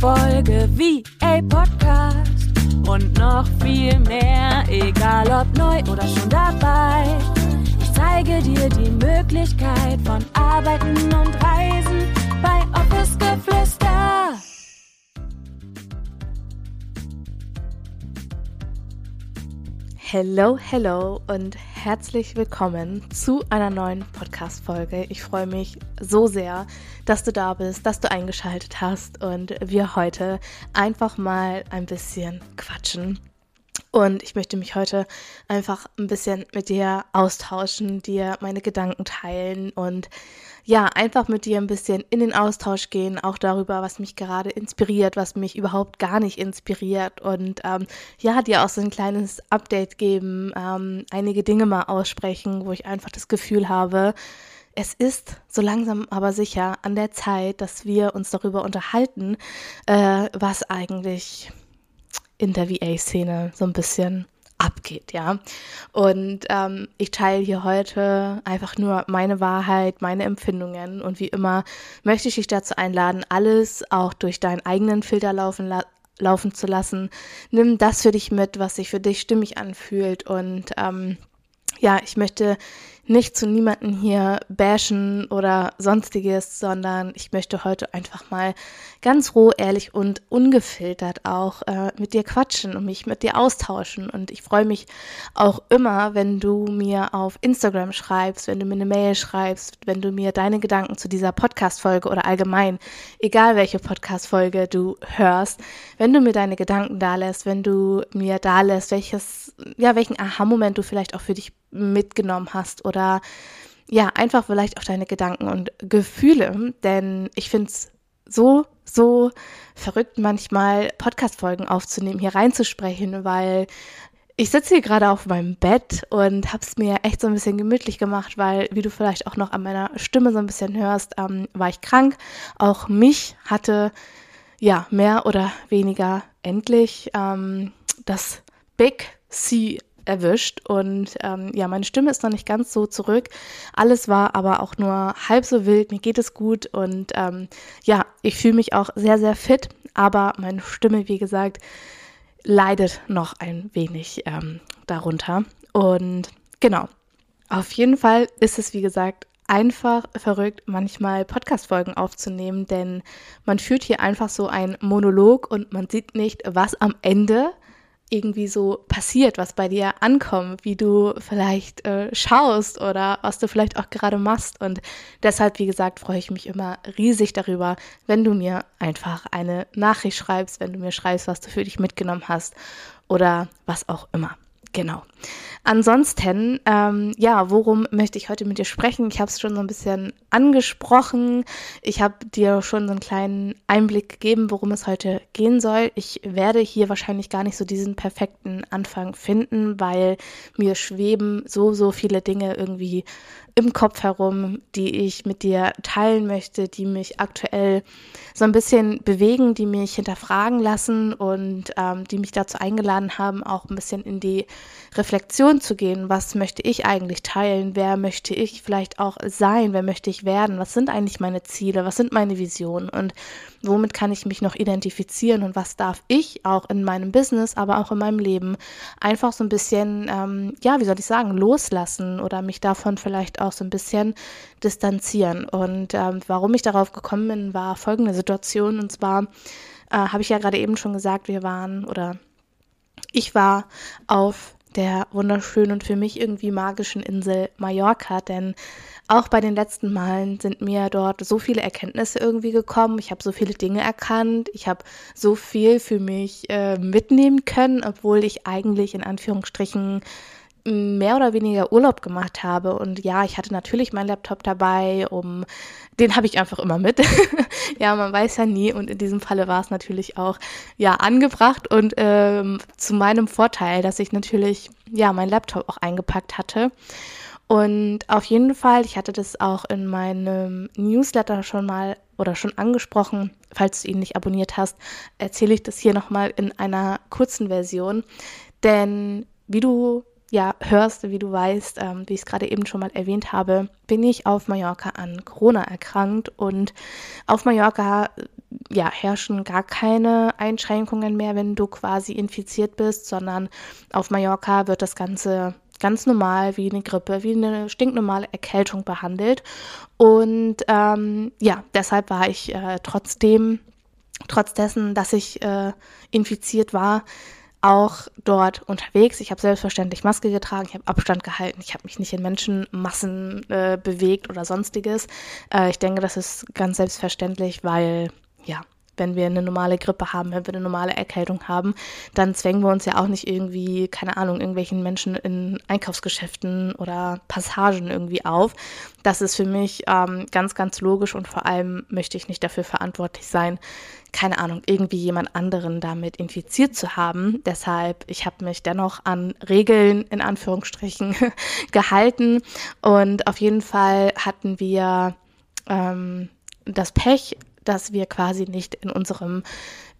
Folge VA Podcast und noch viel mehr, egal ob neu oder schon dabei. Ich zeige dir die Möglichkeit von Arbeiten und Reisen bei Office Geflüster. Hello, hello und herzlich willkommen zu einer neuen Podcast-Folge. Ich freue mich so sehr, dass du da bist, dass du eingeschaltet hast und wir heute einfach mal ein bisschen quatschen. Und ich möchte mich heute einfach ein bisschen mit dir austauschen, dir meine Gedanken teilen und ja, einfach mit dir ein bisschen in den Austausch gehen, auch darüber, was mich gerade inspiriert, was mich überhaupt gar nicht inspiriert und ähm, ja, dir auch so ein kleines Update geben, ähm, einige Dinge mal aussprechen, wo ich einfach das Gefühl habe, es ist so langsam aber sicher an der Zeit, dass wir uns darüber unterhalten, äh, was eigentlich in der VA-Szene so ein bisschen abgeht, ja. Und ähm, ich teile hier heute einfach nur meine Wahrheit, meine Empfindungen und wie immer möchte ich dich dazu einladen, alles auch durch deinen eigenen Filter laufen, la laufen zu lassen. Nimm das für dich mit, was sich für dich stimmig anfühlt und ähm, ja, ich möchte nicht zu niemanden hier bashen oder sonstiges, sondern ich möchte heute einfach mal ganz roh, ehrlich und ungefiltert auch äh, mit dir quatschen und mich mit dir austauschen. Und ich freue mich auch immer, wenn du mir auf Instagram schreibst, wenn du mir eine Mail schreibst, wenn du mir deine Gedanken zu dieser Podcast-Folge oder allgemein, egal welche Podcast-Folge du hörst, wenn du mir deine Gedanken da lässt, wenn du mir da lässt, welches, ja, welchen Aha-Moment du vielleicht auch für dich mitgenommen hast oder ja, einfach vielleicht auch deine Gedanken und Gefühle, denn ich finde es so, so verrückt manchmal Podcast-Folgen aufzunehmen, hier reinzusprechen, weil ich sitze hier gerade auf meinem Bett und habe es mir echt so ein bisschen gemütlich gemacht, weil, wie du vielleicht auch noch an meiner Stimme so ein bisschen hörst, ähm, war ich krank. Auch mich hatte ja mehr oder weniger endlich ähm, das Big C erwischt und ähm, ja, meine Stimme ist noch nicht ganz so zurück. Alles war aber auch nur halb so wild. Mir geht es gut und ähm, ja, ich fühle mich auch sehr, sehr fit, aber meine Stimme, wie gesagt, leidet noch ein wenig ähm, darunter. Und genau, auf jeden Fall ist es, wie gesagt, einfach verrückt, manchmal Podcast-Folgen aufzunehmen, denn man führt hier einfach so einen Monolog und man sieht nicht, was am Ende irgendwie so passiert, was bei dir ankommt, wie du vielleicht äh, schaust oder was du vielleicht auch gerade machst. Und deshalb, wie gesagt, freue ich mich immer riesig darüber, wenn du mir einfach eine Nachricht schreibst, wenn du mir schreibst, was du für dich mitgenommen hast oder was auch immer. Genau. Ansonsten, ähm, ja, worum möchte ich heute mit dir sprechen? Ich habe es schon so ein bisschen angesprochen. Ich habe dir schon so einen kleinen Einblick gegeben, worum es heute gehen soll. Ich werde hier wahrscheinlich gar nicht so diesen perfekten Anfang finden, weil mir schweben so, so viele Dinge irgendwie im Kopf herum, die ich mit dir teilen möchte, die mich aktuell so ein bisschen bewegen, die mich hinterfragen lassen und ähm, die mich dazu eingeladen haben, auch ein bisschen in die Reflexion zu gehen. Was möchte ich eigentlich teilen? Wer möchte ich vielleicht auch sein? Wer möchte ich werden? Was sind eigentlich meine Ziele? Was sind meine Visionen? Und womit kann ich mich noch identifizieren? Und was darf ich auch in meinem Business, aber auch in meinem Leben einfach so ein bisschen, ähm, ja, wie soll ich sagen, loslassen oder mich davon vielleicht auch auch so ein bisschen distanzieren. Und ähm, warum ich darauf gekommen bin, war folgende Situation. Und zwar äh, habe ich ja gerade eben schon gesagt, wir waren oder ich war auf der wunderschönen und für mich irgendwie magischen Insel Mallorca, denn auch bei den letzten Malen sind mir dort so viele Erkenntnisse irgendwie gekommen. Ich habe so viele Dinge erkannt. Ich habe so viel für mich äh, mitnehmen können, obwohl ich eigentlich in Anführungsstrichen mehr oder weniger Urlaub gemacht habe. Und ja, ich hatte natürlich meinen Laptop dabei, um den habe ich einfach immer mit. ja, man weiß ja nie. Und in diesem Falle war es natürlich auch ja angebracht und ähm, zu meinem Vorteil, dass ich natürlich ja meinen Laptop auch eingepackt hatte. Und auf jeden Fall, ich hatte das auch in meinem Newsletter schon mal oder schon angesprochen. Falls du ihn nicht abonniert hast, erzähle ich das hier nochmal in einer kurzen Version. Denn wie du ja hörst, wie du weißt, ähm, wie ich es gerade eben schon mal erwähnt habe, bin ich auf Mallorca an Corona erkrankt und auf Mallorca ja, herrschen gar keine Einschränkungen mehr, wenn du quasi infiziert bist, sondern auf Mallorca wird das Ganze ganz normal wie eine Grippe, wie eine stinknormale Erkältung behandelt. Und ähm, ja, deshalb war ich äh, trotzdem, trotz dessen, dass ich äh, infiziert war, auch dort unterwegs. Ich habe selbstverständlich Maske getragen, ich habe Abstand gehalten, ich habe mich nicht in Menschenmassen äh, bewegt oder sonstiges. Äh, ich denke, das ist ganz selbstverständlich, weil ja, wenn wir eine normale Grippe haben, wenn wir eine normale Erkältung haben, dann zwängen wir uns ja auch nicht irgendwie, keine Ahnung, irgendwelchen Menschen in Einkaufsgeschäften oder Passagen irgendwie auf. Das ist für mich ähm, ganz, ganz logisch und vor allem möchte ich nicht dafür verantwortlich sein, keine Ahnung, irgendwie jemand anderen damit infiziert zu haben. Deshalb, ich habe mich dennoch an Regeln in Anführungsstrichen gehalten und auf jeden Fall hatten wir ähm, das Pech, dass wir quasi nicht in unserem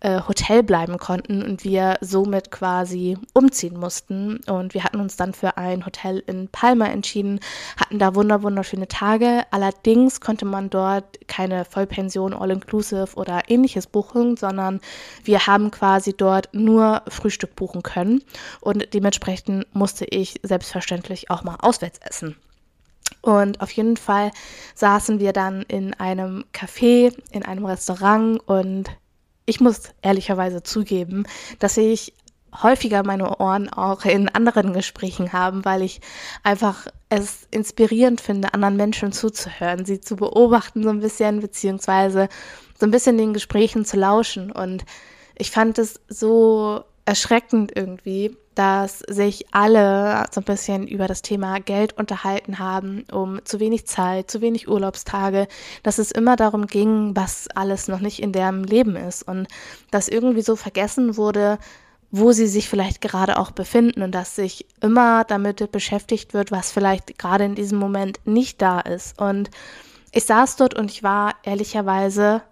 äh, Hotel bleiben konnten und wir somit quasi umziehen mussten. Und wir hatten uns dann für ein Hotel in Palma entschieden, hatten da wunder wunderschöne Tage. Allerdings konnte man dort keine Vollpension, All-Inclusive oder ähnliches buchen, sondern wir haben quasi dort nur Frühstück buchen können. Und dementsprechend musste ich selbstverständlich auch mal auswärts essen. Und auf jeden Fall saßen wir dann in einem Café, in einem Restaurant und ich muss ehrlicherweise zugeben, dass ich häufiger meine Ohren auch in anderen Gesprächen haben, weil ich einfach es inspirierend finde, anderen Menschen zuzuhören, sie zu beobachten so ein bisschen, beziehungsweise so ein bisschen den Gesprächen zu lauschen. Und ich fand es so erschreckend irgendwie, dass sich alle so ein bisschen über das Thema Geld unterhalten haben, um zu wenig Zeit, zu wenig Urlaubstage, dass es immer darum ging, was alles noch nicht in deren Leben ist und dass irgendwie so vergessen wurde, wo sie sich vielleicht gerade auch befinden und dass sich immer damit beschäftigt wird, was vielleicht gerade in diesem Moment nicht da ist. Und ich saß dort und ich war ehrlicherweise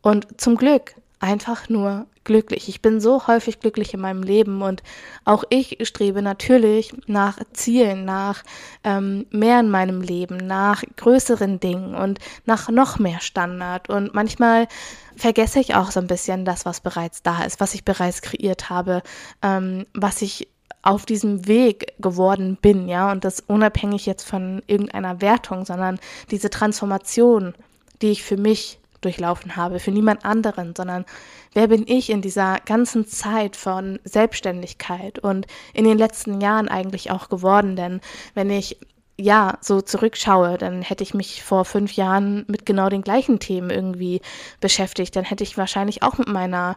und zum Glück einfach nur glücklich. Ich bin so häufig glücklich in meinem Leben und auch ich strebe natürlich nach Zielen, nach ähm, mehr in meinem Leben, nach größeren Dingen und nach noch mehr Standard. Und manchmal vergesse ich auch so ein bisschen das, was bereits da ist, was ich bereits kreiert habe, ähm, was ich auf diesem Weg geworden bin, ja, und das unabhängig jetzt von irgendeiner Wertung, sondern diese Transformation, die ich für mich durchlaufen habe, für niemand anderen, sondern wer bin ich in dieser ganzen Zeit von Selbstständigkeit und in den letzten Jahren eigentlich auch geworden, denn wenn ich ja, so zurückschaue, dann hätte ich mich vor fünf Jahren mit genau den gleichen Themen irgendwie beschäftigt. Dann hätte ich wahrscheinlich auch mit meiner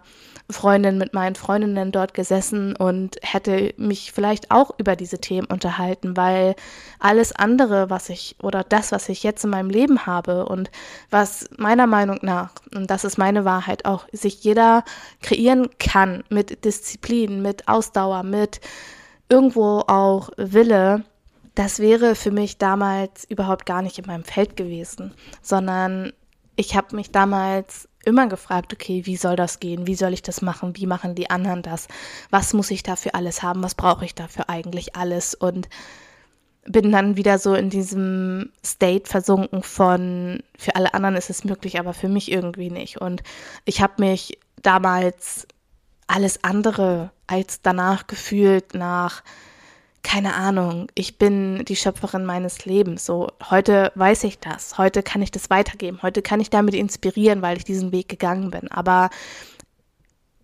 Freundin, mit meinen Freundinnen dort gesessen und hätte mich vielleicht auch über diese Themen unterhalten, weil alles andere, was ich oder das, was ich jetzt in meinem Leben habe und was meiner Meinung nach, und das ist meine Wahrheit auch, sich jeder kreieren kann mit Disziplin, mit Ausdauer, mit irgendwo auch Wille, das wäre für mich damals überhaupt gar nicht in meinem Feld gewesen, sondern ich habe mich damals immer gefragt, okay, wie soll das gehen? Wie soll ich das machen? Wie machen die anderen das? Was muss ich dafür alles haben? Was brauche ich dafür eigentlich alles? Und bin dann wieder so in diesem State versunken von, für alle anderen ist es möglich, aber für mich irgendwie nicht. Und ich habe mich damals alles andere als danach gefühlt, nach keine Ahnung, ich bin die Schöpferin meines Lebens. So, heute weiß ich das. Heute kann ich das weitergeben. Heute kann ich damit inspirieren, weil ich diesen Weg gegangen bin. Aber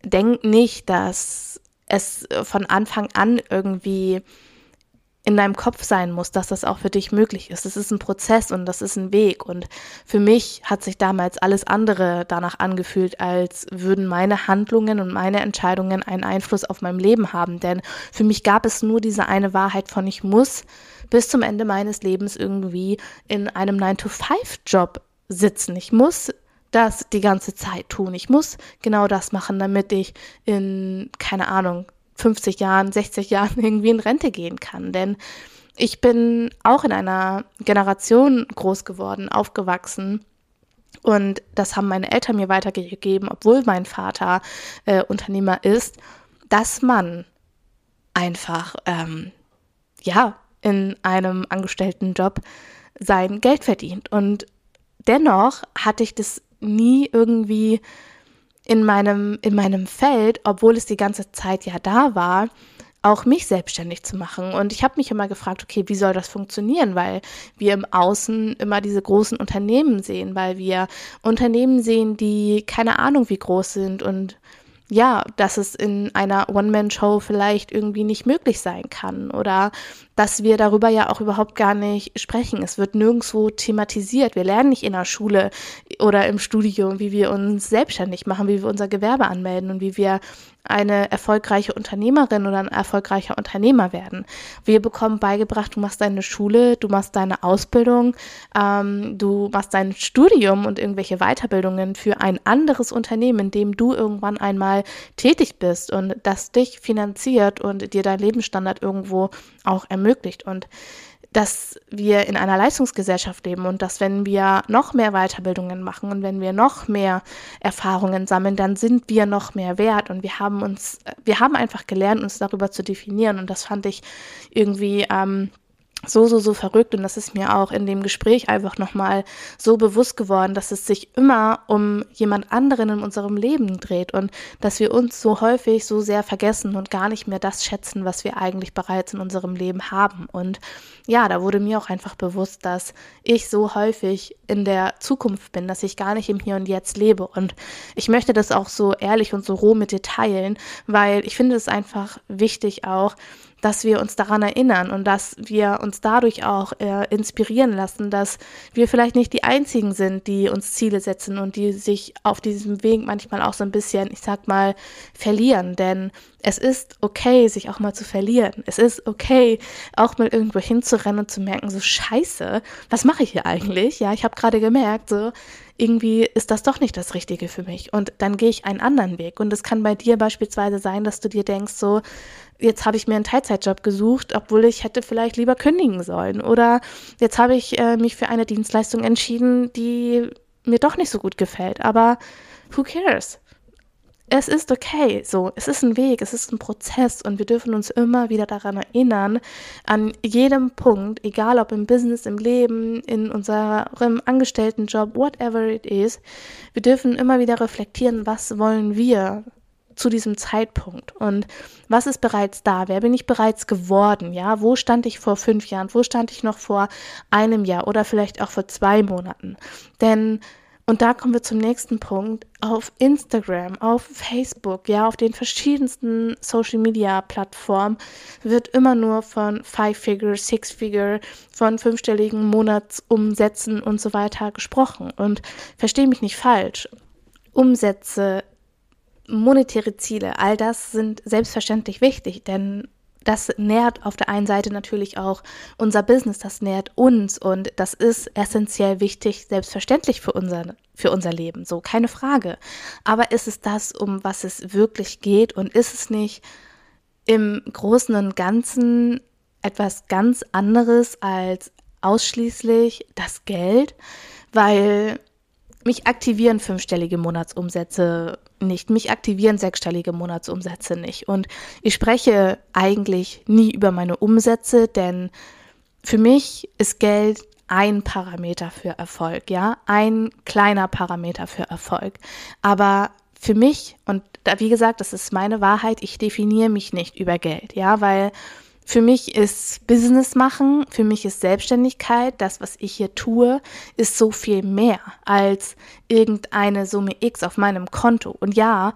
denk nicht, dass es von Anfang an irgendwie in deinem Kopf sein muss, dass das auch für dich möglich ist. Das ist ein Prozess und das ist ein Weg. Und für mich hat sich damals alles andere danach angefühlt, als würden meine Handlungen und meine Entscheidungen einen Einfluss auf mein Leben haben. Denn für mich gab es nur diese eine Wahrheit von ich muss bis zum Ende meines Lebens irgendwie in einem 9-to-5-Job sitzen. Ich muss das die ganze Zeit tun. Ich muss genau das machen, damit ich in, keine Ahnung, 50 Jahren, 60 Jahren irgendwie in Rente gehen kann. Denn ich bin auch in einer Generation groß geworden, aufgewachsen. Und das haben meine Eltern mir weitergegeben, obwohl mein Vater äh, Unternehmer ist, dass man einfach, ähm, ja, in einem angestellten Job sein Geld verdient. Und dennoch hatte ich das nie irgendwie in meinem, in meinem Feld, obwohl es die ganze Zeit ja da war, auch mich selbstständig zu machen. Und ich habe mich immer gefragt, okay, wie soll das funktionieren? Weil wir im Außen immer diese großen Unternehmen sehen, weil wir Unternehmen sehen, die keine Ahnung wie groß sind und ja, dass es in einer One-Man-Show vielleicht irgendwie nicht möglich sein kann oder dass wir darüber ja auch überhaupt gar nicht sprechen. Es wird nirgendwo thematisiert. Wir lernen nicht in der Schule oder im Studium, wie wir uns selbstständig machen, wie wir unser Gewerbe anmelden und wie wir eine erfolgreiche Unternehmerin oder ein erfolgreicher Unternehmer werden. Wir bekommen beigebracht, du machst deine Schule, du machst deine Ausbildung, ähm, du machst dein Studium und irgendwelche Weiterbildungen für ein anderes Unternehmen, in dem du irgendwann einmal tätig bist und das dich finanziert und dir dein Lebensstandard irgendwo auch ermöglicht ermöglicht und dass wir in einer Leistungsgesellschaft leben und dass wenn wir noch mehr Weiterbildungen machen und wenn wir noch mehr Erfahrungen sammeln, dann sind wir noch mehr wert und wir haben uns, wir haben einfach gelernt, uns darüber zu definieren und das fand ich irgendwie ähm, so, so, so verrückt und das ist mir auch in dem Gespräch einfach nochmal so bewusst geworden, dass es sich immer um jemand anderen in unserem Leben dreht und dass wir uns so häufig so sehr vergessen und gar nicht mehr das schätzen, was wir eigentlich bereits in unserem Leben haben. Und ja, da wurde mir auch einfach bewusst, dass ich so häufig in der Zukunft bin, dass ich gar nicht im Hier und Jetzt lebe. Und ich möchte das auch so ehrlich und so roh mit dir teilen, weil ich finde es einfach wichtig auch, dass wir uns daran erinnern und dass wir uns dadurch auch äh, inspirieren lassen, dass wir vielleicht nicht die Einzigen sind, die uns Ziele setzen und die sich auf diesem Weg manchmal auch so ein bisschen, ich sag mal, verlieren. Denn es ist okay, sich auch mal zu verlieren. Es ist okay, auch mal irgendwo hinzurennen und zu merken, so scheiße, was mache ich hier eigentlich? Ja, ich habe gerade gemerkt, so irgendwie ist das doch nicht das Richtige für mich. Und dann gehe ich einen anderen Weg. Und es kann bei dir beispielsweise sein, dass du dir denkst, so, jetzt habe ich mir einen Teilzeitjob gesucht, obwohl ich hätte vielleicht lieber kündigen sollen. Oder jetzt habe ich äh, mich für eine Dienstleistung entschieden, die mir doch nicht so gut gefällt. Aber who cares? Es ist okay, so. Es ist ein Weg, es ist ein Prozess und wir dürfen uns immer wieder daran erinnern, an jedem Punkt, egal ob im Business, im Leben, in unserem Angestelltenjob, whatever it is, wir dürfen immer wieder reflektieren, was wollen wir? Zu diesem Zeitpunkt und was ist bereits da? Wer bin ich bereits geworden? Ja, wo stand ich vor fünf Jahren? Wo stand ich noch vor einem Jahr oder vielleicht auch vor zwei Monaten? Denn und da kommen wir zum nächsten Punkt. Auf Instagram, auf Facebook, ja, auf den verschiedensten Social Media Plattformen wird immer nur von Five-Figure, Six-Figure, von fünfstelligen Monatsumsätzen und so weiter gesprochen. Und verstehe mich nicht falsch. Umsätze monetäre Ziele, all das sind selbstverständlich wichtig, denn das nährt auf der einen Seite natürlich auch unser Business, das nährt uns und das ist essentiell wichtig, selbstverständlich für unser, für unser Leben, so keine Frage. Aber ist es das, um was es wirklich geht und ist es nicht im Großen und Ganzen etwas ganz anderes als ausschließlich das Geld? Weil mich aktivieren fünfstellige Monatsumsätze nicht. Mich aktivieren sechsstellige Monatsumsätze nicht. Und ich spreche eigentlich nie über meine Umsätze, denn für mich ist Geld ein Parameter für Erfolg, ja, ein kleiner Parameter für Erfolg. Aber für mich, und da, wie gesagt, das ist meine Wahrheit, ich definiere mich nicht über Geld, ja, weil für mich ist Business machen, für mich ist Selbstständigkeit, das, was ich hier tue, ist so viel mehr als irgendeine Summe X auf meinem Konto. Und ja,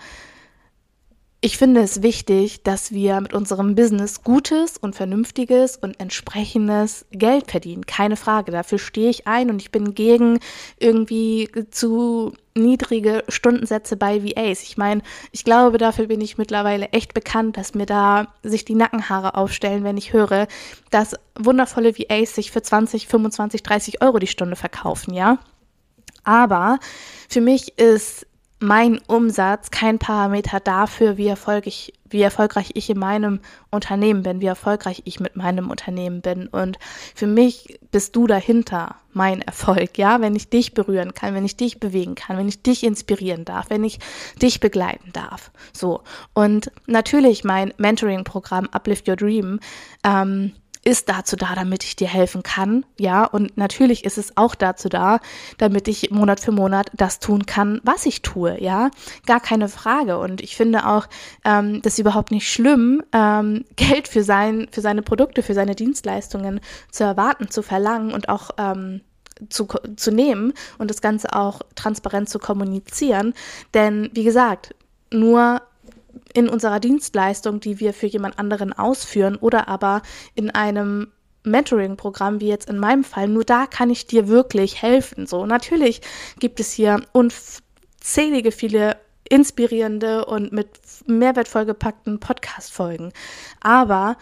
ich finde es wichtig, dass wir mit unserem Business gutes und vernünftiges und entsprechendes Geld verdienen. Keine Frage. Dafür stehe ich ein und ich bin gegen irgendwie zu niedrige Stundensätze bei VAs. Ich meine, ich glaube, dafür bin ich mittlerweile echt bekannt, dass mir da sich die Nackenhaare aufstellen, wenn ich höre, dass wundervolle VAs sich für 20, 25, 30 Euro die Stunde verkaufen, ja. Aber für mich ist mein Umsatz kein Parameter dafür, wie erfolgreich, wie erfolgreich ich in meinem Unternehmen bin, wie erfolgreich ich mit meinem Unternehmen bin. Und für mich bist du dahinter mein Erfolg, ja, wenn ich dich berühren kann, wenn ich dich bewegen kann, wenn ich dich inspirieren darf, wenn ich dich begleiten darf. So. Und natürlich mein Mentoring-Programm Uplift Your Dream ähm, ist dazu da, damit ich dir helfen kann, ja, und natürlich ist es auch dazu da, damit ich Monat für Monat das tun kann, was ich tue, ja, gar keine Frage. Und ich finde auch, ähm, das ist überhaupt nicht schlimm, ähm, Geld für sein, für seine Produkte, für seine Dienstleistungen zu erwarten, zu verlangen und auch ähm, zu, zu nehmen und das Ganze auch transparent zu kommunizieren. Denn wie gesagt, nur in unserer Dienstleistung, die wir für jemand anderen ausführen oder aber in einem Mentoring-Programm, wie jetzt in meinem Fall, nur da kann ich dir wirklich helfen. So, natürlich gibt es hier unzählige viele inspirierende und mit Mehrwert vollgepackten Podcast-Folgen. Aber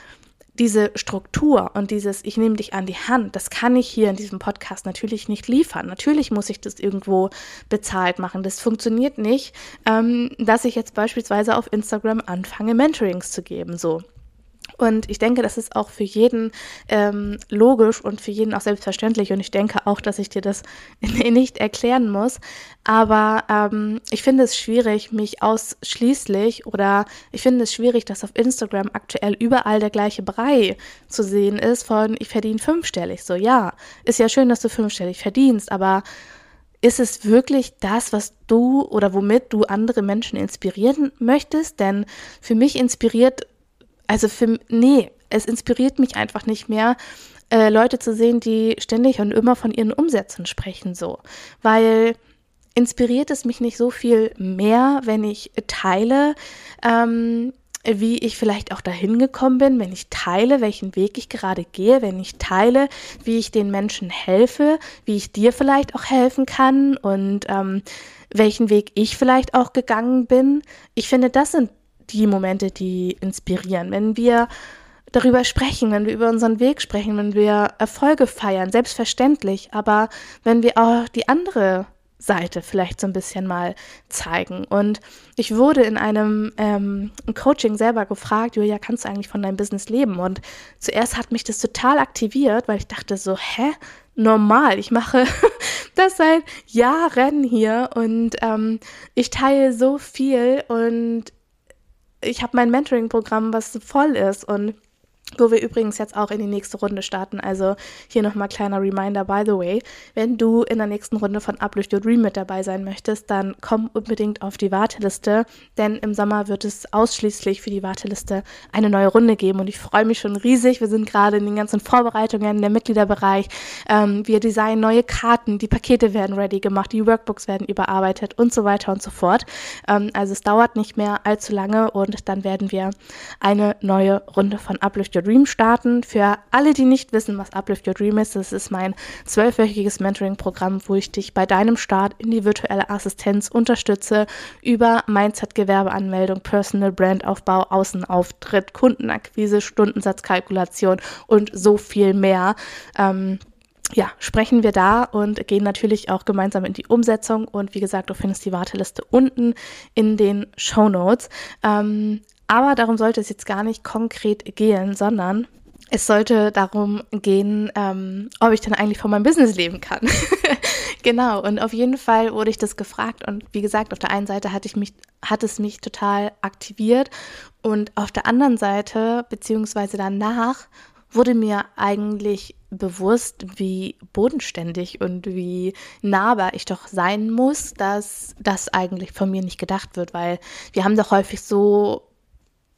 diese Struktur und dieses Ich nehme dich an die Hand, das kann ich hier in diesem Podcast natürlich nicht liefern. Natürlich muss ich das irgendwo bezahlt machen. Das funktioniert nicht, ähm, dass ich jetzt beispielsweise auf Instagram anfange, Mentorings zu geben. So. Und ich denke, das ist auch für jeden ähm, logisch und für jeden auch selbstverständlich. Und ich denke auch, dass ich dir das nicht erklären muss. Aber ähm, ich finde es schwierig, mich ausschließlich oder ich finde es schwierig, dass auf Instagram aktuell überall der gleiche Brei zu sehen ist von ich verdiene fünfstellig. So, ja, ist ja schön, dass du fünfstellig verdienst, aber ist es wirklich das, was du oder womit du andere Menschen inspirieren möchtest? Denn für mich inspiriert also für, nee, es inspiriert mich einfach nicht mehr, äh, Leute zu sehen, die ständig und immer von ihren Umsätzen sprechen, so. Weil inspiriert es mich nicht so viel mehr, wenn ich teile, ähm, wie ich vielleicht auch dahin gekommen bin, wenn ich teile, welchen Weg ich gerade gehe, wenn ich teile, wie ich den Menschen helfe, wie ich dir vielleicht auch helfen kann und ähm, welchen Weg ich vielleicht auch gegangen bin. Ich finde, das sind die Momente, die inspirieren. Wenn wir darüber sprechen, wenn wir über unseren Weg sprechen, wenn wir Erfolge feiern, selbstverständlich, aber wenn wir auch die andere Seite vielleicht so ein bisschen mal zeigen. Und ich wurde in einem ähm, Coaching selber gefragt, Julia, kannst du eigentlich von deinem Business leben? Und zuerst hat mich das total aktiviert, weil ich dachte so, hä? Normal, ich mache das seit Jahren hier und ähm, ich teile so viel und ich habe mein Mentoring-Programm, was voll ist und wo wir übrigens jetzt auch in die nächste Runde starten. Also hier nochmal kleiner Reminder, by the way, wenn du in der nächsten Runde von Uplift Your Dream mit dabei sein möchtest, dann komm unbedingt auf die Warteliste, denn im Sommer wird es ausschließlich für die Warteliste eine neue Runde geben und ich freue mich schon riesig. Wir sind gerade in den ganzen Vorbereitungen, der Mitgliederbereich. Ähm, wir designen neue Karten, die Pakete werden ready gemacht, die Workbooks werden überarbeitet und so weiter und so fort. Ähm, also es dauert nicht mehr allzu lange und dann werden wir eine neue Runde von Uplift Your Dream starten. Für alle, die nicht wissen, was Uplift Your Dream ist, das ist mein zwölfwöchiges Mentoring-Programm, wo ich dich bei deinem Start in die virtuelle Assistenz unterstütze über Mindset, Gewerbeanmeldung, Personal Brandaufbau, Außenauftritt, Kundenakquise, Stundensatzkalkulation und so viel mehr. Ähm, ja, sprechen wir da und gehen natürlich auch gemeinsam in die Umsetzung. Und wie gesagt, du findest die Warteliste unten in den Show Notes. Ähm, aber darum sollte es jetzt gar nicht konkret gehen, sondern es sollte darum gehen, ähm, ob ich denn eigentlich von meinem Business leben kann. genau, und auf jeden Fall wurde ich das gefragt und wie gesagt, auf der einen Seite hatte ich mich, hat es mich total aktiviert und auf der anderen Seite, beziehungsweise danach, wurde mir eigentlich bewusst, wie bodenständig und wie nahbar ich doch sein muss, dass das eigentlich von mir nicht gedacht wird, weil wir haben doch häufig so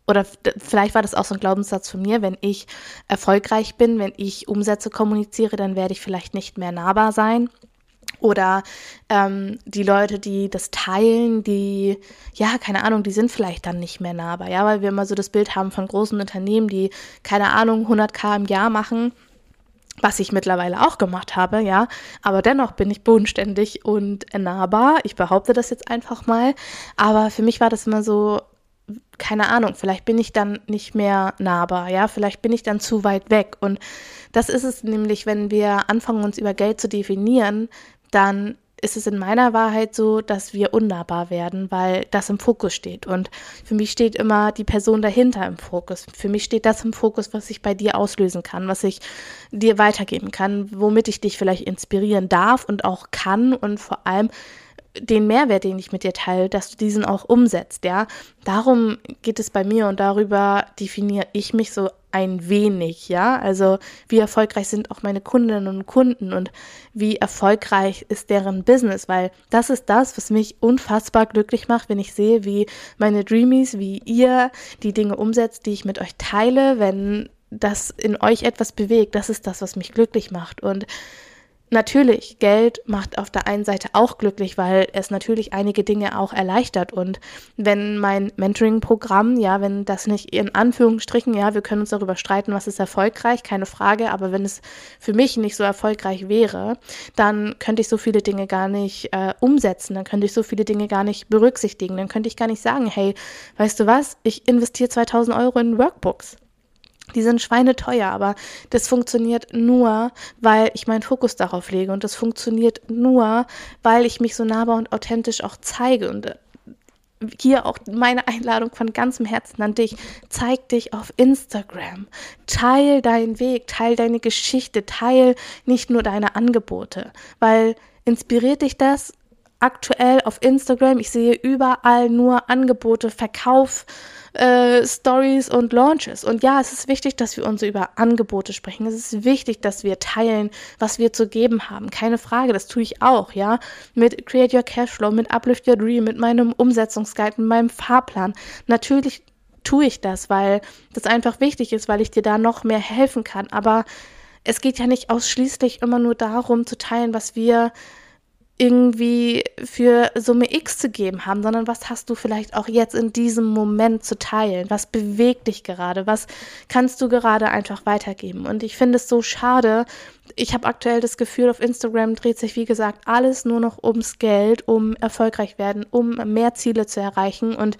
oder vielleicht war das auch so ein Glaubenssatz von mir, wenn ich erfolgreich bin, wenn ich Umsätze kommuniziere, dann werde ich vielleicht nicht mehr nahbar sein. Oder ähm, die Leute, die das teilen, die, ja, keine Ahnung, die sind vielleicht dann nicht mehr nahbar, ja, weil wir immer so das Bild haben von großen Unternehmen, die, keine Ahnung, 100k im Jahr machen, was ich mittlerweile auch gemacht habe, ja, aber dennoch bin ich bodenständig und nahbar. Ich behaupte das jetzt einfach mal, aber für mich war das immer so, keine Ahnung, vielleicht bin ich dann nicht mehr nahbar, ja, vielleicht bin ich dann zu weit weg. Und das ist es nämlich, wenn wir anfangen, uns über Geld zu definieren, dann ist es in meiner Wahrheit so, dass wir unnahbar werden, weil das im Fokus steht. Und für mich steht immer die Person dahinter im Fokus. Für mich steht das im Fokus, was ich bei dir auslösen kann, was ich dir weitergeben kann, womit ich dich vielleicht inspirieren darf und auch kann und vor allem den Mehrwert, den ich mit dir teile, dass du diesen auch umsetzt, ja. Darum geht es bei mir und darüber definiere ich mich so ein wenig, ja. Also wie erfolgreich sind auch meine Kundinnen und Kunden und wie erfolgreich ist deren Business, weil das ist das, was mich unfassbar glücklich macht, wenn ich sehe, wie meine Dreamies, wie ihr die Dinge umsetzt, die ich mit euch teile, wenn das in euch etwas bewegt. Das ist das, was mich glücklich macht und Natürlich, Geld macht auf der einen Seite auch glücklich, weil es natürlich einige Dinge auch erleichtert. Und wenn mein Mentoring-Programm, ja, wenn das nicht in Anführungsstrichen, ja, wir können uns darüber streiten, was ist erfolgreich, keine Frage, aber wenn es für mich nicht so erfolgreich wäre, dann könnte ich so viele Dinge gar nicht äh, umsetzen, dann könnte ich so viele Dinge gar nicht berücksichtigen, dann könnte ich gar nicht sagen, hey, weißt du was, ich investiere 2000 Euro in Workbooks. Die sind schweineteuer, aber das funktioniert nur, weil ich meinen Fokus darauf lege. Und das funktioniert nur, weil ich mich so nahbar und authentisch auch zeige. Und äh, hier auch meine Einladung von ganzem Herzen an dich. Zeig dich auf Instagram. Teil deinen Weg, teil deine Geschichte, teil nicht nur deine Angebote. Weil inspiriert dich das aktuell auf Instagram? Ich sehe überall nur Angebote, Verkauf äh, Stories und Launches. Und ja, es ist wichtig, dass wir uns über Angebote sprechen. Es ist wichtig, dass wir teilen, was wir zu geben haben. Keine Frage, das tue ich auch, ja. Mit Create Your Cashflow, mit Uplift Your Dream, mit meinem Umsetzungsguide, mit meinem Fahrplan. Natürlich tue ich das, weil das einfach wichtig ist, weil ich dir da noch mehr helfen kann. Aber es geht ja nicht ausschließlich immer nur darum zu teilen, was wir irgendwie für Summe X zu geben haben, sondern was hast du vielleicht auch jetzt in diesem Moment zu teilen? Was bewegt dich gerade? Was kannst du gerade einfach weitergeben? Und ich finde es so schade. Ich habe aktuell das Gefühl, auf Instagram dreht sich, wie gesagt, alles nur noch ums Geld, um erfolgreich werden, um mehr Ziele zu erreichen. Und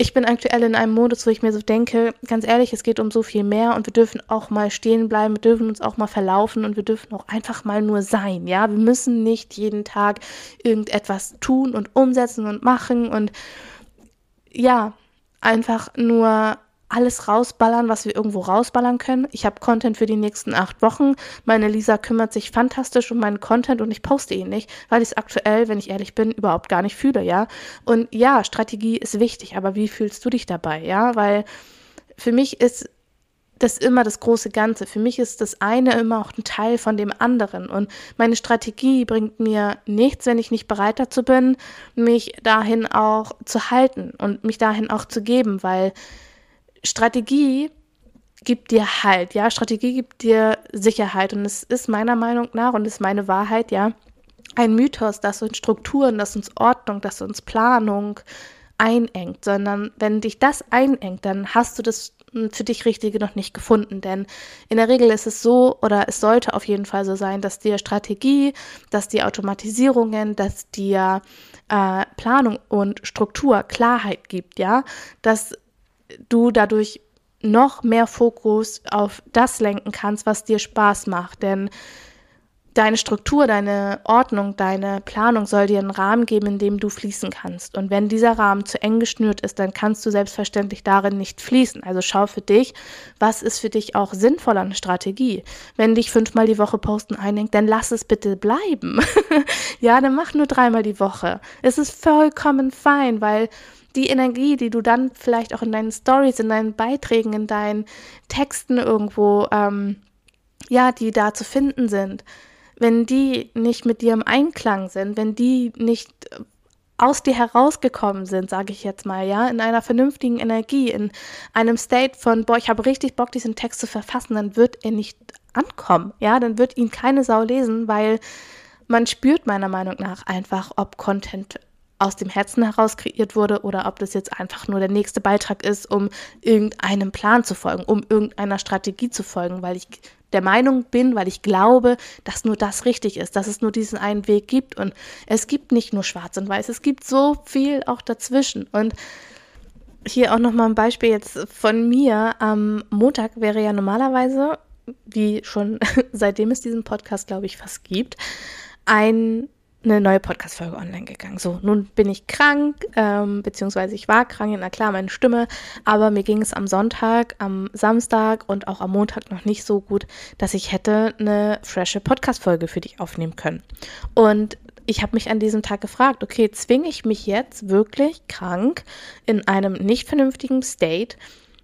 ich bin aktuell in einem Modus, wo ich mir so denke, ganz ehrlich, es geht um so viel mehr und wir dürfen auch mal stehen bleiben, wir dürfen uns auch mal verlaufen und wir dürfen auch einfach mal nur sein, ja. Wir müssen nicht jeden Tag irgendetwas tun und umsetzen und machen und ja, einfach nur alles rausballern, was wir irgendwo rausballern können. Ich habe Content für die nächsten acht Wochen. Meine Lisa kümmert sich fantastisch um meinen Content und ich poste ihn nicht, weil ich es aktuell, wenn ich ehrlich bin, überhaupt gar nicht fühle, ja. Und ja, Strategie ist wichtig, aber wie fühlst du dich dabei, ja? Weil für mich ist das immer das große Ganze. Für mich ist das eine immer auch ein Teil von dem anderen. Und meine Strategie bringt mir nichts, wenn ich nicht bereit dazu bin, mich dahin auch zu halten und mich dahin auch zu geben, weil Strategie gibt dir Halt, ja, Strategie gibt dir Sicherheit und es ist meiner Meinung nach und ist meine Wahrheit, ja, ein Mythos, das uns Strukturen, das uns Ordnung, das uns Planung einengt, sondern wenn dich das einengt, dann hast du das für dich Richtige noch nicht gefunden. Denn in der Regel ist es so, oder es sollte auf jeden Fall so sein, dass dir Strategie, dass dir Automatisierungen, dass dir äh, Planung und Struktur Klarheit gibt, ja, dass du dadurch noch mehr Fokus auf das lenken kannst, was dir Spaß macht. Denn deine Struktur, deine Ordnung, deine Planung soll dir einen Rahmen geben, in dem du fließen kannst. Und wenn dieser Rahmen zu eng geschnürt ist, dann kannst du selbstverständlich darin nicht fließen. Also schau für dich, was ist für dich auch sinnvoll an Strategie. Wenn dich fünfmal die Woche posten einhängt, dann lass es bitte bleiben. ja, dann mach nur dreimal die Woche. Es ist vollkommen fein, weil die Energie, die du dann vielleicht auch in deinen Stories, in deinen Beiträgen, in deinen Texten irgendwo, ähm, ja, die da zu finden sind, wenn die nicht mit dir im Einklang sind, wenn die nicht aus dir herausgekommen sind, sage ich jetzt mal, ja, in einer vernünftigen Energie, in einem State von, boah, ich habe richtig Bock, diesen Text zu verfassen, dann wird er nicht ankommen, ja, dann wird ihn keine Sau lesen, weil man spürt meiner Meinung nach einfach, ob Content aus dem Herzen heraus kreiert wurde oder ob das jetzt einfach nur der nächste Beitrag ist, um irgendeinem Plan zu folgen, um irgendeiner Strategie zu folgen, weil ich der Meinung bin, weil ich glaube, dass nur das richtig ist, dass es nur diesen einen Weg gibt und es gibt nicht nur schwarz und weiß, es gibt so viel auch dazwischen und hier auch nochmal ein Beispiel jetzt von mir. Am Montag wäre ja normalerweise, wie schon seitdem es diesen Podcast, glaube ich, fast gibt, ein eine neue Podcast-Folge online gegangen. So, nun bin ich krank, ähm, beziehungsweise ich war krank, na klar, meine Stimme, aber mir ging es am Sonntag, am Samstag und auch am Montag noch nicht so gut, dass ich hätte eine frische Podcast-Folge für dich aufnehmen können. Und ich habe mich an diesem Tag gefragt, okay, zwinge ich mich jetzt wirklich krank in einem nicht vernünftigen State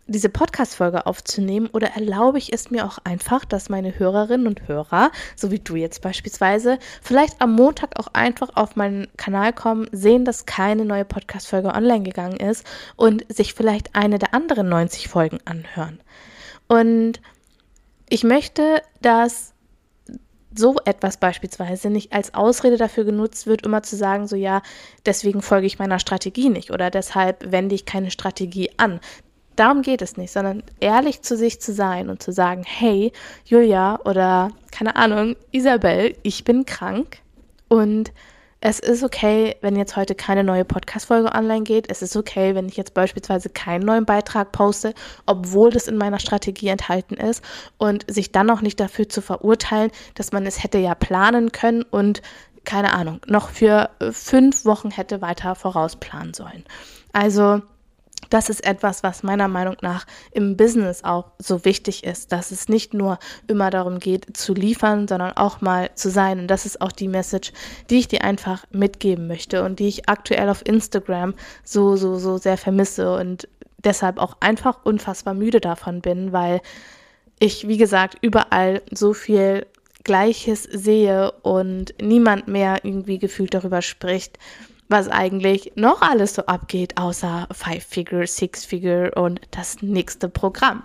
diese Podcast-Folge aufzunehmen oder erlaube ich es mir auch einfach, dass meine Hörerinnen und Hörer, so wie du jetzt beispielsweise, vielleicht am Montag auch einfach auf meinen Kanal kommen, sehen, dass keine neue Podcast-Folge online gegangen ist und sich vielleicht eine der anderen 90 Folgen anhören. Und ich möchte, dass so etwas beispielsweise nicht als Ausrede dafür genutzt wird, immer zu sagen, so ja, deswegen folge ich meiner Strategie nicht oder deshalb wende ich keine Strategie an. Darum geht es nicht, sondern ehrlich zu sich zu sein und zu sagen, hey, Julia oder keine Ahnung, Isabel, ich bin krank und es ist okay, wenn jetzt heute keine neue Podcast-Folge online geht. Es ist okay, wenn ich jetzt beispielsweise keinen neuen Beitrag poste, obwohl das in meiner Strategie enthalten ist und sich dann auch nicht dafür zu verurteilen, dass man es hätte ja planen können und keine Ahnung, noch für fünf Wochen hätte weiter vorausplanen sollen. Also, das ist etwas, was meiner Meinung nach im Business auch so wichtig ist, dass es nicht nur immer darum geht zu liefern, sondern auch mal zu sein. Und das ist auch die Message, die ich dir einfach mitgeben möchte und die ich aktuell auf Instagram so, so, so sehr vermisse und deshalb auch einfach unfassbar müde davon bin, weil ich, wie gesagt, überall so viel Gleiches sehe und niemand mehr irgendwie gefühlt darüber spricht was eigentlich noch alles so abgeht, außer Five-Figure, Six-Figure und das nächste Programm.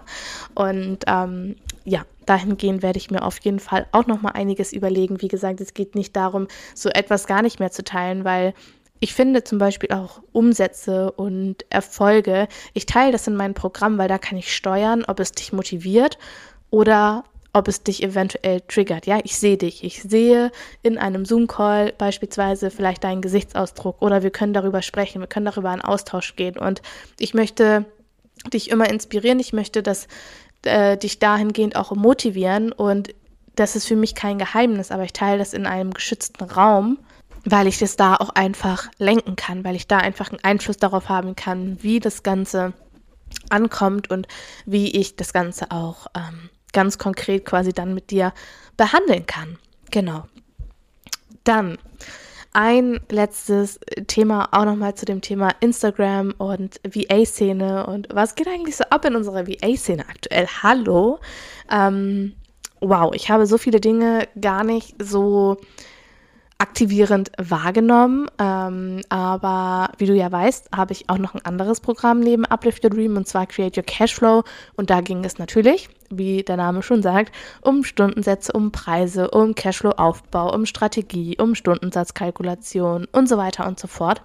Und ähm, ja, dahingehend werde ich mir auf jeden Fall auch noch mal einiges überlegen. Wie gesagt, es geht nicht darum, so etwas gar nicht mehr zu teilen, weil ich finde zum Beispiel auch Umsätze und Erfolge. Ich teile das in meinem Programm, weil da kann ich steuern, ob es dich motiviert oder ob es dich eventuell triggert. Ja, ich sehe dich. Ich sehe in einem Zoom-Call beispielsweise vielleicht deinen Gesichtsausdruck oder wir können darüber sprechen, wir können darüber in Austausch gehen. Und ich möchte dich immer inspirieren. Ich möchte dass, äh, dich dahingehend auch motivieren. Und das ist für mich kein Geheimnis, aber ich teile das in einem geschützten Raum, weil ich das da auch einfach lenken kann, weil ich da einfach einen Einfluss darauf haben kann, wie das Ganze ankommt und wie ich das Ganze auch ähm, ganz konkret quasi dann mit dir behandeln kann. Genau. Dann ein letztes Thema auch nochmal zu dem Thema Instagram und VA-Szene und was geht eigentlich so ab in unserer VA-Szene aktuell? Hallo. Ähm, wow, ich habe so viele Dinge gar nicht so aktivierend wahrgenommen. Ähm, aber wie du ja weißt, habe ich auch noch ein anderes Programm neben Uplift Your Dream und zwar Create Your Cashflow. Und da ging es natürlich, wie der Name schon sagt, um Stundensätze, um Preise, um Cashflow-Aufbau, um Strategie, um Stundensatzkalkulation und so weiter und so fort.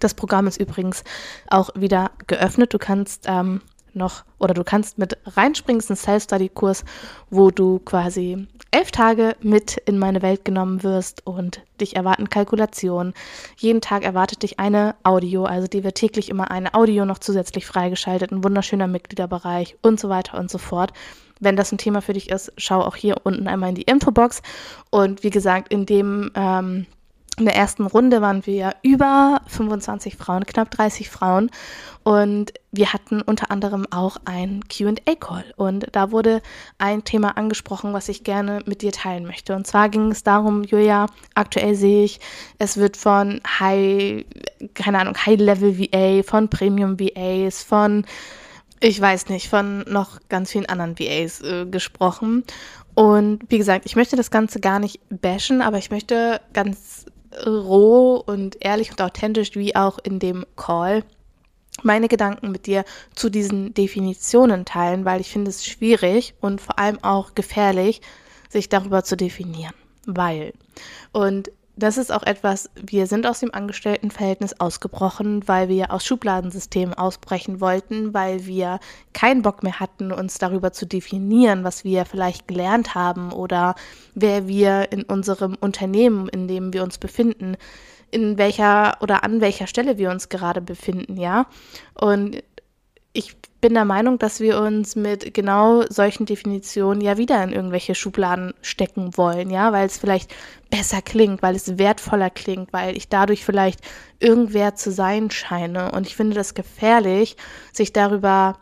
Das Programm ist übrigens auch wieder geöffnet. Du kannst ähm, noch oder du kannst mit reinspringen, es ist ein Self-Study-Kurs, wo du quasi elf Tage mit in meine Welt genommen wirst und dich erwarten Kalkulationen. Jeden Tag erwartet dich eine Audio, also die wird täglich immer eine Audio noch zusätzlich freigeschaltet, ein wunderschöner Mitgliederbereich und so weiter und so fort. Wenn das ein Thema für dich ist, schau auch hier unten einmal in die Infobox. Und wie gesagt, in dem ähm, in der ersten Runde waren wir über 25 Frauen, knapp 30 Frauen. Und wir hatten unter anderem auch ein QA-Call. Und da wurde ein Thema angesprochen, was ich gerne mit dir teilen möchte. Und zwar ging es darum, Julia, aktuell sehe ich, es wird von High, keine Ahnung, High-Level VA, von Premium VAs, von, ich weiß nicht, von noch ganz vielen anderen VAs äh, gesprochen. Und wie gesagt, ich möchte das Ganze gar nicht bashen, aber ich möchte ganz roh und ehrlich und authentisch wie auch in dem Call meine Gedanken mit dir zu diesen Definitionen teilen, weil ich finde es schwierig und vor allem auch gefährlich, sich darüber zu definieren. Weil. Und das ist auch etwas, wir sind aus dem Angestelltenverhältnis ausgebrochen, weil wir aus Schubladensystemen ausbrechen wollten, weil wir keinen Bock mehr hatten, uns darüber zu definieren, was wir vielleicht gelernt haben oder wer wir in unserem Unternehmen, in dem wir uns befinden, in welcher oder an welcher Stelle wir uns gerade befinden, ja. Und ich bin der Meinung, dass wir uns mit genau solchen Definitionen ja wieder in irgendwelche Schubladen stecken wollen, ja, weil es vielleicht besser klingt, weil es wertvoller klingt, weil ich dadurch vielleicht irgendwer zu sein scheine. Und ich finde das gefährlich, sich darüber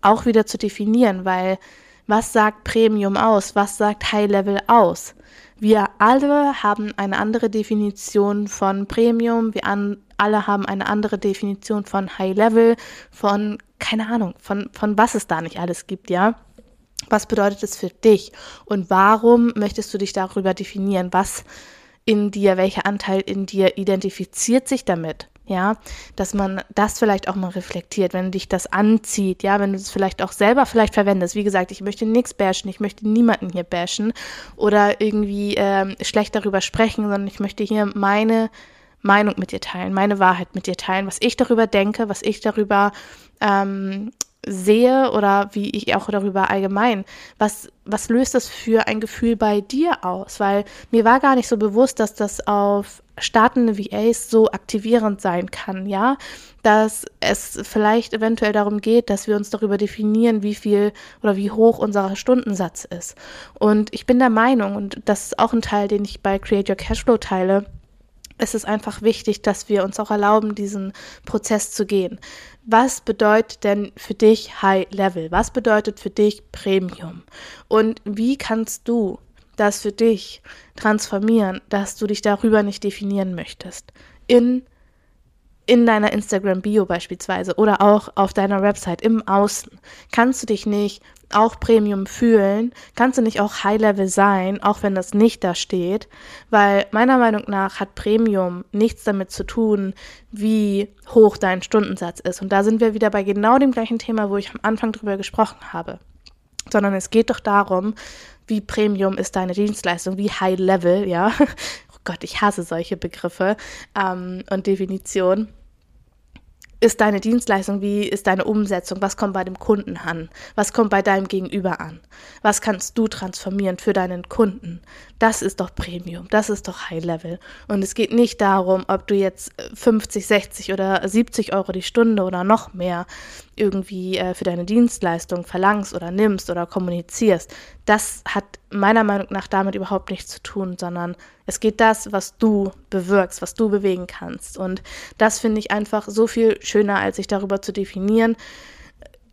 auch wieder zu definieren, weil Was sagt Premium aus? Was sagt High Level aus? Wir alle haben eine andere Definition von Premium, wir an, alle haben eine andere Definition von High Level, von, keine Ahnung, von, von was es da nicht alles gibt, ja. Was bedeutet es für dich? Und warum möchtest du dich darüber definieren? Was in dir, welcher Anteil in dir identifiziert sich damit? ja, dass man das vielleicht auch mal reflektiert, wenn dich das anzieht, ja, wenn du es vielleicht auch selber vielleicht verwendest. Wie gesagt, ich möchte nichts bashen, ich möchte niemanden hier bashen oder irgendwie ähm, schlecht darüber sprechen, sondern ich möchte hier meine Meinung mit dir teilen, meine Wahrheit mit dir teilen, was ich darüber denke, was ich darüber ähm, sehe oder wie ich auch darüber allgemein, was, was löst das für ein Gefühl bei dir aus? Weil mir war gar nicht so bewusst, dass das auf startende VAs so aktivierend sein kann, ja, dass es vielleicht eventuell darum geht, dass wir uns darüber definieren, wie viel oder wie hoch unser Stundensatz ist. Und ich bin der Meinung, und das ist auch ein Teil, den ich bei Create Your Cashflow teile, es ist einfach wichtig, dass wir uns auch erlauben, diesen Prozess zu gehen. Was bedeutet denn für dich High Level? Was bedeutet für dich Premium? Und wie kannst du das für dich transformieren, dass du dich darüber nicht definieren möchtest? In in deiner Instagram-Bio beispielsweise oder auch auf deiner Website im Außen. Kannst du dich nicht auch Premium fühlen, kannst du nicht auch High-Level sein, auch wenn das nicht da steht, weil meiner Meinung nach hat Premium nichts damit zu tun, wie hoch dein Stundensatz ist. Und da sind wir wieder bei genau dem gleichen Thema, wo ich am Anfang drüber gesprochen habe. Sondern es geht doch darum, wie Premium ist deine Dienstleistung, wie High-Level, ja. Oh Gott, ich hasse solche Begriffe ähm, und Definitionen ist deine Dienstleistung, wie ist deine Umsetzung, was kommt bei dem Kunden an, was kommt bei deinem Gegenüber an, was kannst du transformieren für deinen Kunden. Das ist doch Premium, das ist doch High Level. Und es geht nicht darum, ob du jetzt 50, 60 oder 70 Euro die Stunde oder noch mehr irgendwie äh, für deine Dienstleistung verlangst oder nimmst oder kommunizierst. Das hat meiner Meinung nach damit überhaupt nichts zu tun, sondern es geht das, was du bewirkst, was du bewegen kannst. Und das finde ich einfach so viel schöner, als sich darüber zu definieren,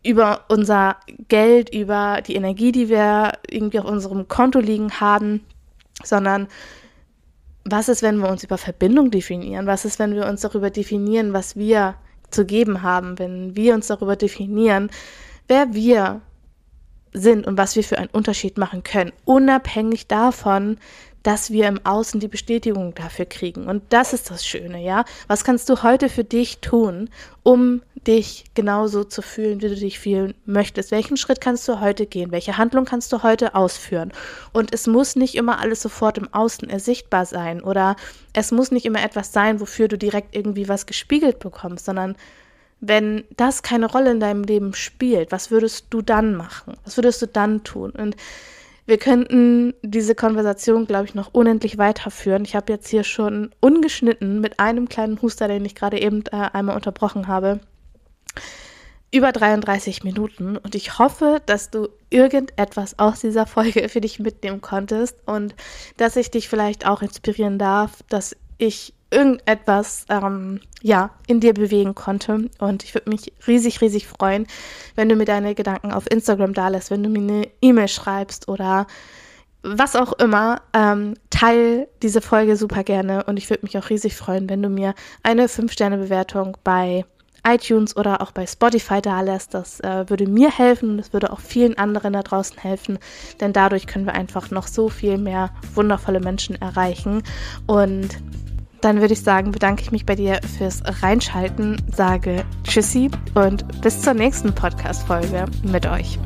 über unser Geld, über die Energie, die wir irgendwie auf unserem Konto liegen haben, sondern was ist, wenn wir uns über Verbindung definieren? Was ist, wenn wir uns darüber definieren, was wir zu geben haben, wenn wir uns darüber definieren, wer wir sind und was wir für einen Unterschied machen können, unabhängig davon, dass wir im Außen die Bestätigung dafür kriegen. Und das ist das Schöne, ja. Was kannst du heute für dich tun, um dich genauso zu fühlen, wie du dich fühlen möchtest? Welchen Schritt kannst du heute gehen? Welche Handlung kannst du heute ausführen? Und es muss nicht immer alles sofort im Außen ersichtbar sein oder es muss nicht immer etwas sein, wofür du direkt irgendwie was gespiegelt bekommst, sondern wenn das keine Rolle in deinem Leben spielt, was würdest du dann machen? Was würdest du dann tun? Und wir könnten diese Konversation, glaube ich, noch unendlich weiterführen. Ich habe jetzt hier schon ungeschnitten mit einem kleinen Huster, den ich gerade eben äh, einmal unterbrochen habe, über 33 Minuten. Und ich hoffe, dass du irgendetwas aus dieser Folge für dich mitnehmen konntest und dass ich dich vielleicht auch inspirieren darf, dass ich irgendetwas ähm, ja in dir bewegen konnte. Und ich würde mich riesig riesig freuen, wenn du mir deine Gedanken auf Instagram da lässt, wenn du mir eine E-Mail schreibst oder was auch immer, ähm, teil diese Folge super gerne und ich würde mich auch riesig freuen, wenn du mir eine 5-Sterne-Bewertung bei iTunes oder auch bei Spotify da lässt. Das äh, würde mir helfen und es würde auch vielen anderen da draußen helfen, denn dadurch können wir einfach noch so viel mehr wundervolle Menschen erreichen. Und dann würde ich sagen, bedanke ich mich bei dir fürs Reinschalten, sage Tschüssi und bis zur nächsten Podcast-Folge mit euch.